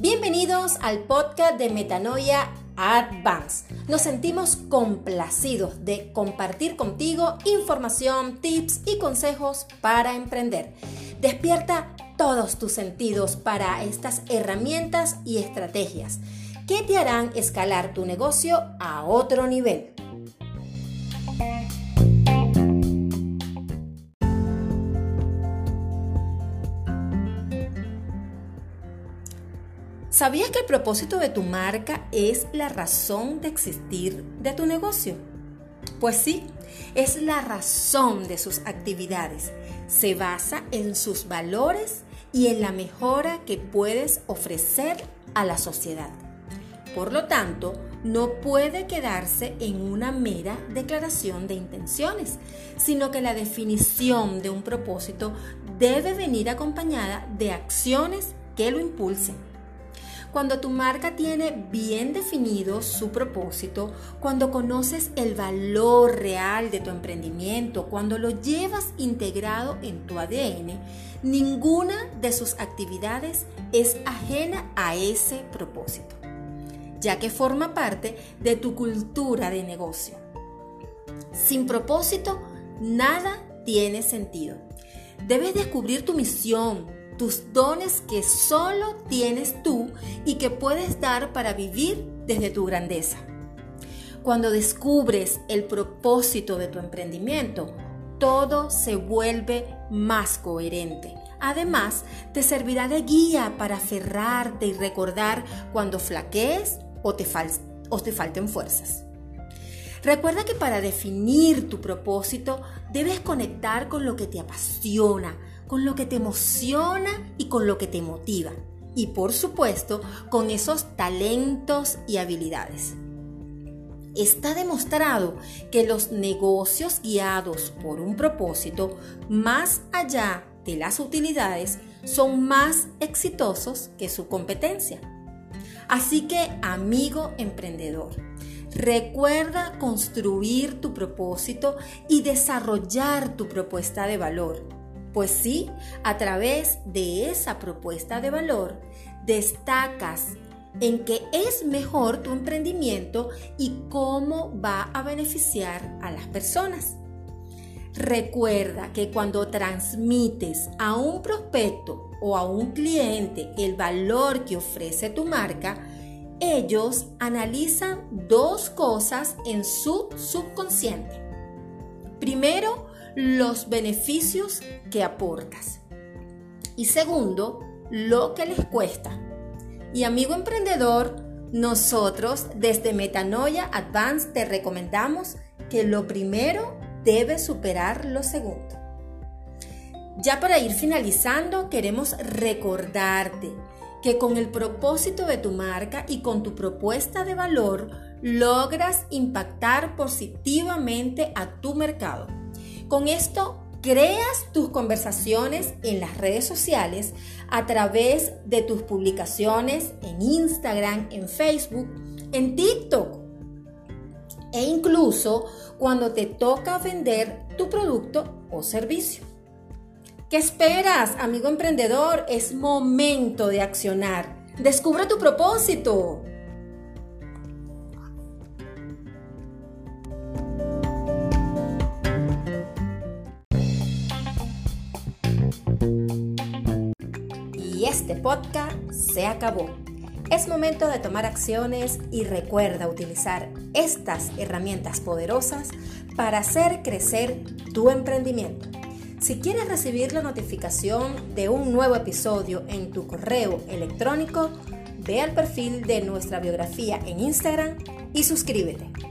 Bienvenidos al podcast de Metanoia Advance. Nos sentimos complacidos de compartir contigo información, tips y consejos para emprender. Despierta todos tus sentidos para estas herramientas y estrategias que te harán escalar tu negocio a otro nivel. ¿Sabías que el propósito de tu marca es la razón de existir de tu negocio? Pues sí, es la razón de sus actividades. Se basa en sus valores y en la mejora que puedes ofrecer a la sociedad. Por lo tanto, no puede quedarse en una mera declaración de intenciones, sino que la definición de un propósito debe venir acompañada de acciones que lo impulsen. Cuando tu marca tiene bien definido su propósito, cuando conoces el valor real de tu emprendimiento, cuando lo llevas integrado en tu ADN, ninguna de sus actividades es ajena a ese propósito, ya que forma parte de tu cultura de negocio. Sin propósito, nada tiene sentido. Debes descubrir tu misión, tus dones que solo tienes tú y que puedes dar para vivir desde tu grandeza. Cuando descubres el propósito de tu emprendimiento, todo se vuelve más coherente. Además, te servirá de guía para aferrarte y recordar cuando flaquees o te, o te falten fuerzas. Recuerda que para definir tu propósito debes conectar con lo que te apasiona, con lo que te emociona y con lo que te motiva. Y por supuesto, con esos talentos y habilidades. Está demostrado que los negocios guiados por un propósito, más allá de las utilidades, son más exitosos que su competencia. Así que, amigo emprendedor, recuerda construir tu propósito y desarrollar tu propuesta de valor pues sí, a través de esa propuesta de valor, destacas en qué es mejor tu emprendimiento y cómo va a beneficiar a las personas. Recuerda que cuando transmites a un prospecto o a un cliente el valor que ofrece tu marca, ellos analizan dos cosas en su subconsciente. Primero, los beneficios que aportas. Y segundo, lo que les cuesta. Y amigo emprendedor, nosotros desde Metanoia Advance te recomendamos que lo primero debe superar lo segundo. Ya para ir finalizando, queremos recordarte que con el propósito de tu marca y con tu propuesta de valor logras impactar positivamente a tu mercado con esto creas tus conversaciones en las redes sociales a través de tus publicaciones en Instagram, en Facebook, en TikTok e incluso cuando te toca vender tu producto o servicio. ¿Qué esperas, amigo emprendedor? Es momento de accionar. Descubre tu propósito. este podcast se acabó. Es momento de tomar acciones y recuerda utilizar estas herramientas poderosas para hacer crecer tu emprendimiento. Si quieres recibir la notificación de un nuevo episodio en tu correo electrónico, ve al perfil de nuestra biografía en Instagram y suscríbete.